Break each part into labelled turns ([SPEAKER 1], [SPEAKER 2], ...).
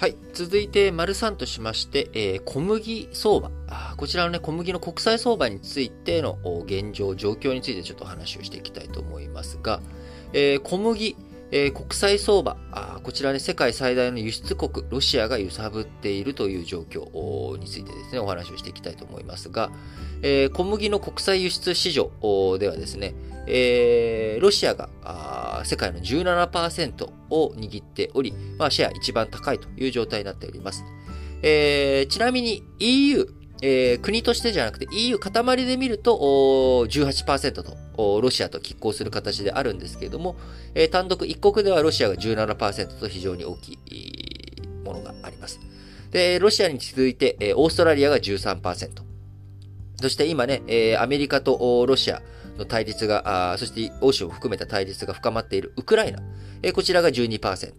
[SPEAKER 1] はい。続いて、丸3としまして、えー、小麦相場あ。こちらのね、小麦の国際相場についての現状、状況についてちょっと話をしていきたいと思いますが、えー、小麦、えー、国際相場あ、こちらね、世界最大の輸出国、ロシアが揺さぶっているという状況についてですね、お話をしていきたいと思いますが、えー、小麦の国際輸出市場ではですね、え、ロシアが世界の17%を握っており、まあ、シェア一番高いという状態になっております。えー、ちなみに EU、えー、国としてじゃなくて EU 塊で見ると18%とロシアと拮抗する形であるんですけれども、えー、単独一国ではロシアが17%と非常に大きいものがあります。で、ロシアに続いて、えー、オーストラリアが13%。そして今ね、えー、アメリカとロシア、の対立が、そして欧州を含めた対立が深まっているウクライナ、こちらが12%。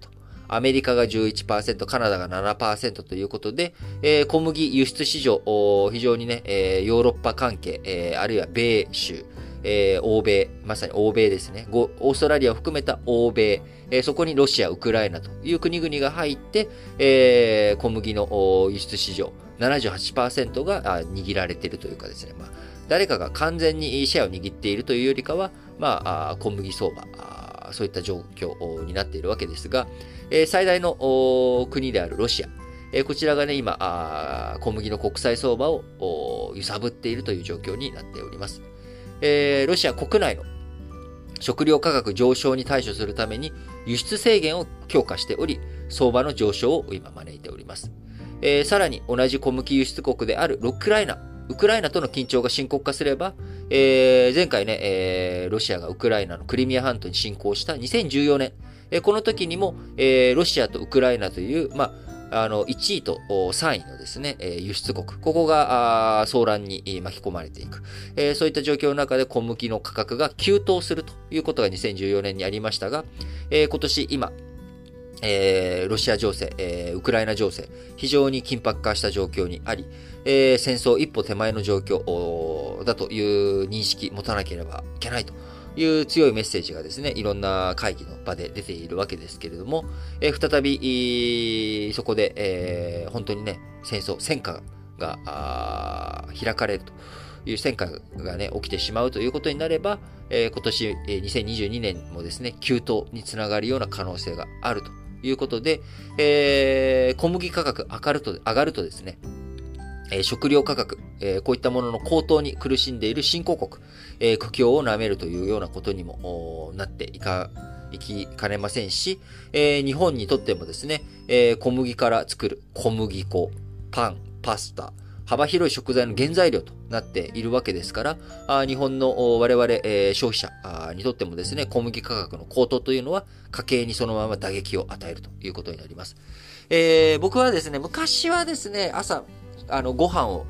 [SPEAKER 1] アメリカが11%、カナダが7%ということで、小麦輸出市場、非常にね、ヨーロッパ関係、あるいは米州、え、欧米、まさに欧米ですね。オーストラリアを含めた欧米、え、そこにロシア、ウクライナという国々が入って、え、小麦の輸出市場78%が握られているというかですね、まあ、誰かが完全にシェアを握っているというよりかは、まあ、小麦相場、そういった状況になっているわけですが、最大の国であるロシア、こちらがね、今、小麦の国際相場を揺さぶっているという状況になっております。ロシア国内の食料価格上昇に対処するために輸出制限を強化しており、相場の上昇を今招いております。さらに同じ小麦輸出国であるウクライナウクライナとの緊張が深刻化すれば、えー、前回ね、えー、ロシアがウクライナのクリミア半島に侵攻した2014年、えー、この時にも、えー、ロシアとウクライナという、まあ、あの、1位と3位のですね、輸出国。ここが、騒乱に巻き込まれていく。え、そういった状況の中で小麦の価格が急騰するということが2014年にありましたが、え、今年今、えー、ロシア情勢、えー、ウクライナ情勢、非常に緊迫化した状況にあり、えー、戦争一歩手前の状況だという認識持たなければいけないという強いメッセージがですね、いろんな会議の場で出ているわけですけれども、えー、再び、そこで、えー、本当にね、戦争、戦火が開かれるという戦火がね、起きてしまうということになれば、えー、今年、えー、2022年もですね、急騰につながるような可能性があると。いうことで、えー、小麦価格上がると、上がるとですね、え食料価格、えこういったものの高騰に苦しんでいる新興国、え苦境を舐めるというようなことにもなっていか、いきかねませんし、えー、日本にとってもですね、えー、小麦から作る小麦粉、パン、パスタ、幅広い食材の原材料となっているわけですから、日本の我々、え、消費者にとってもですね、小麦価格の高騰というのは家計にそのまま打撃を与えるということになります。えー、僕はですね、昔はですね、朝、あの、ご飯を、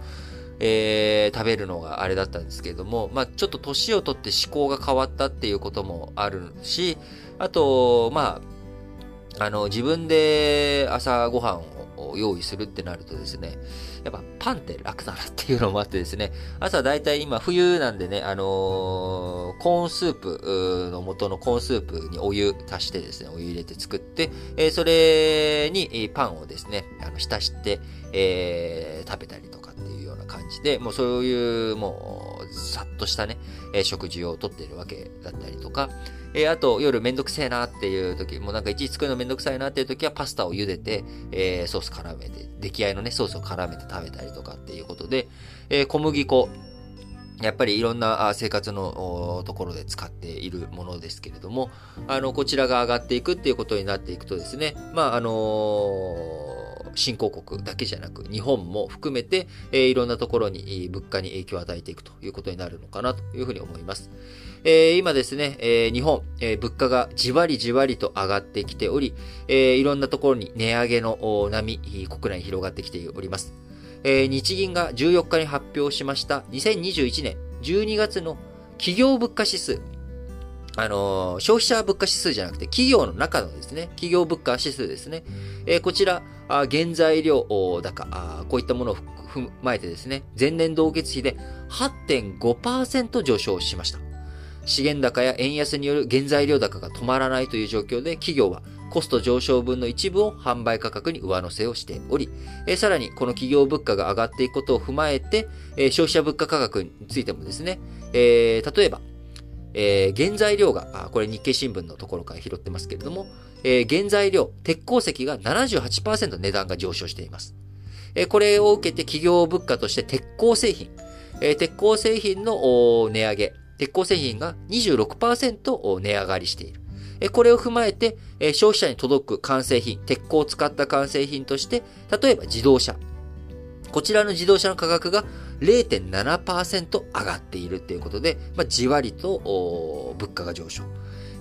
[SPEAKER 1] えー、食べるのがあれだったんですけれども、まあ、ちょっと年をとって思考が変わったっていうこともあるし、あと、まあ、あの、自分で朝ご飯用意するってなるとですね、やっぱパンって楽だなっていうのもあってですね、朝だいたい今冬なんでね、あのー、コーンスープの元のコーンスープにお湯足してですね、お湯入れて作って、えー、それにパンをですね、あの浸して、えー、食べたりとかっていうような感じで、もうそういうもうさっとしたね、え食事をとっているわけだったりとか、え、あと、夜めんどくせえなっていう時、もうなんかいちいち作るのめんどくさいなっていう時は、パスタを茹でて、え、ソース絡めて、出来合いのね、ソースを絡めて食べたりとかっていうことで、え、小麦粉、やっぱりいろんな生活のところで使っているものですけれども、あの、こちらが上がっていくっていうことになっていくとですね、まあ、あのー新興国だけじゃなく、日本も含めて、えー、いろんなところに物価に影響を与えていくということになるのかなというふうに思います。えー、今ですね、えー、日本、えー、物価がじわりじわりと上がってきており、えー、いろんなところに値上げの波、国内に広がってきております。えー、日銀が14日に発表しました2021年12月の企業物価指数。あの、消費者物価指数じゃなくて企業の中のですね、企業物価指数ですね。えー、こちら、原材料高、こういったものを踏まえてですね、前年同月比で8.5%上昇しました。資源高や円安による原材料高が止まらないという状況で、企業はコスト上昇分の一部を販売価格に上乗せをしており、えさらにこの企業物価が上がっていくことを踏まえて、え消費者物価価格についてもですね、え例えば、え原材料が、これ日経新聞のところから拾ってますけれども、え原材料、鉄鉱石が78%値段が上昇しています。えこれを受けて企業物価として鉄鋼製品、え鉄鋼製品の値上げ、鉄鋼製品が26%値上がりしている。えこれを踏まえて、消費者に届く完成品、鉄鋼を使った完成品として、例えば自動車。こちらの自動車の価格が0.7%上がっているっていうことで、まあ、じわりと物価が上昇。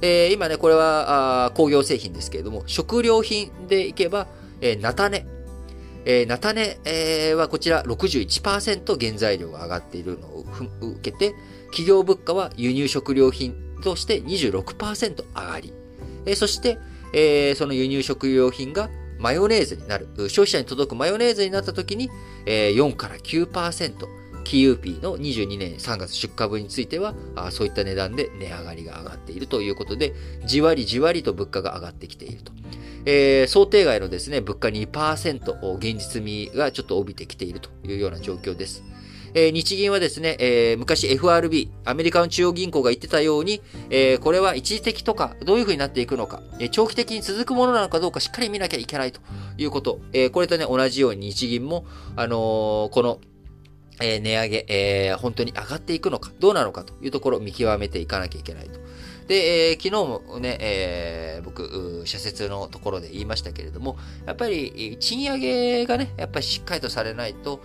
[SPEAKER 1] えー、今ね、これは工業製品ですけれども、食料品でいけば、えー、菜種。えー、菜種、えー、はこちら61%原材料が上がっているのを受けて、企業物価は輸入食料品として26%上がり、えー、そして、えー、その輸入食料品がマヨネーズになる、消費者に届くマヨネーズになった時に、えー、4から9%、キユーピーの22年3月出荷分については、あそういった値段で値上がりが上がっているということで、じわりじわりと物価が上がってきていると。えー、想定外のですね、物価2%、現実味がちょっと帯びてきているというような状況です。えー、日銀はですね、えー、昔 FRB、アメリカの中央銀行が言ってたように、えー、これは一時的とか、どういうふうになっていくのか、え長期的に続くものなのかどうかしっかり見なきゃいけないということ。えこれとね、同じように日銀も、あのこの、え値上げ、え本当に上がっていくのか、どうなのかというところを見極めていかなきゃいけないと。で、えー、昨日もね、えー、僕、社説のところで言いましたけれども、やっぱり賃上げがね、やっぱりしっかりとされないと、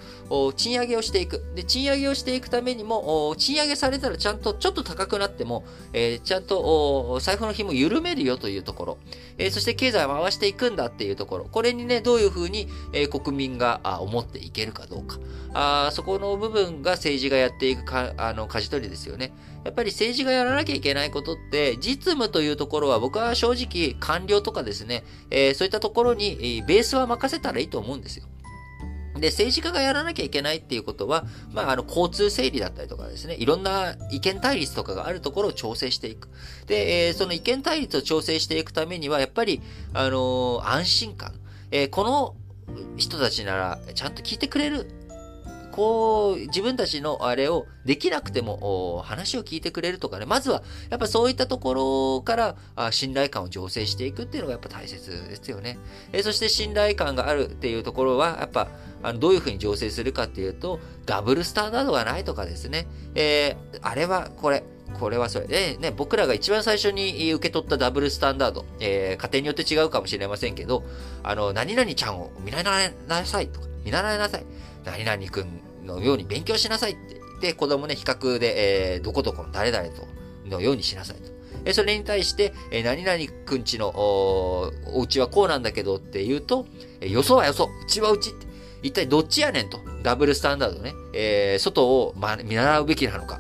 [SPEAKER 1] 賃上げをしていく。で、賃上げをしていくためにも、賃上げされたらちゃんとちょっと高くなっても、えー、ちゃんと財布の紐緩めるよというところ、えー、そして経済を回していくんだっていうところ、これにね、どういうふうに、えー、国民が思っていけるかどうか。あそこの部分が政治がやっていくか、あの、舵取りですよね。やっぱり政治がやらなきゃいけないことって、で実務というところは僕は正直官僚とかですね、えー、そういったところにベースは任せたらいいと思うんですよ。で、政治家がやらなきゃいけないっていうことは、まあ、あの、交通整理だったりとかですね、いろんな意見対立とかがあるところを調整していく。で、えー、その意見対立を調整していくためには、やっぱり、あのー、安心感。えー、この人たちなら、ちゃんと聞いてくれる。こう、自分たちのあれをできなくても話を聞いてくれるとかね、まずはやっぱそういったところからあ信頼感を醸成していくっていうのがやっぱ大切ですよね。えそして信頼感があるっていうところは、やっぱあのどういうふうに醸成するかっていうと、ダブルスタンダードがないとかですね、えー、あれはこれ、これはそれ。で、ね、僕らが一番最初に受け取ったダブルスタンダード、えー、家庭によって違うかもしれませんけど、あの、何々ちゃんを見習いなさいとか、見習いなさい。何々くんのように勉強しなさいって言って、子供ね、比較で、えー、どこどこの誰々と、のようにしなさいと。えそれに対して、え何々くんちのお、お家はこうなんだけどって言うと、えよそはよそ、うちはうちって。一体どっちやねんと。ダブルスタンダードね。えー、外を、ま、見習うべきなのか。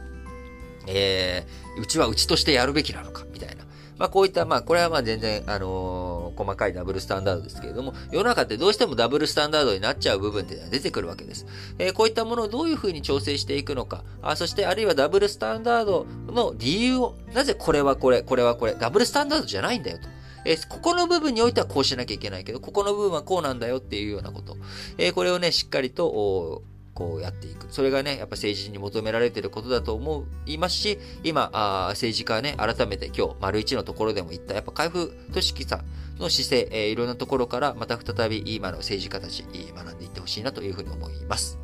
[SPEAKER 1] えー、うちはうちとしてやるべきなのか。みたいな。まあ、こういった、まあ、これはまあ全然、あのー、細かいダブルスタンダードですけれども、世の中ってどうしてもダブルスタンダードになっちゃう部分っていうのは出てくるわけです。えー、こういったものをどういうふうに調整していくのか、あそしてあるいはダブルスタンダードの理由を、なぜこれはこれ、これはこれ、ダブルスタンダードじゃないんだよと。えー、ここの部分においてはこうしなきゃいけないけど、ここの部分はこうなんだよっていうようなこと。えー、これをね、しっかりと、こうやっていく。それがね、やっぱ政治に求められてることだと思いますし、今、あ政治家ね、改めて今日、丸一のところでも言った、やっぱ海部俊樹さんの姿勢、えー、いろんなところからまた再び今の政治家たち、学んでいってほしいなというふうに思います。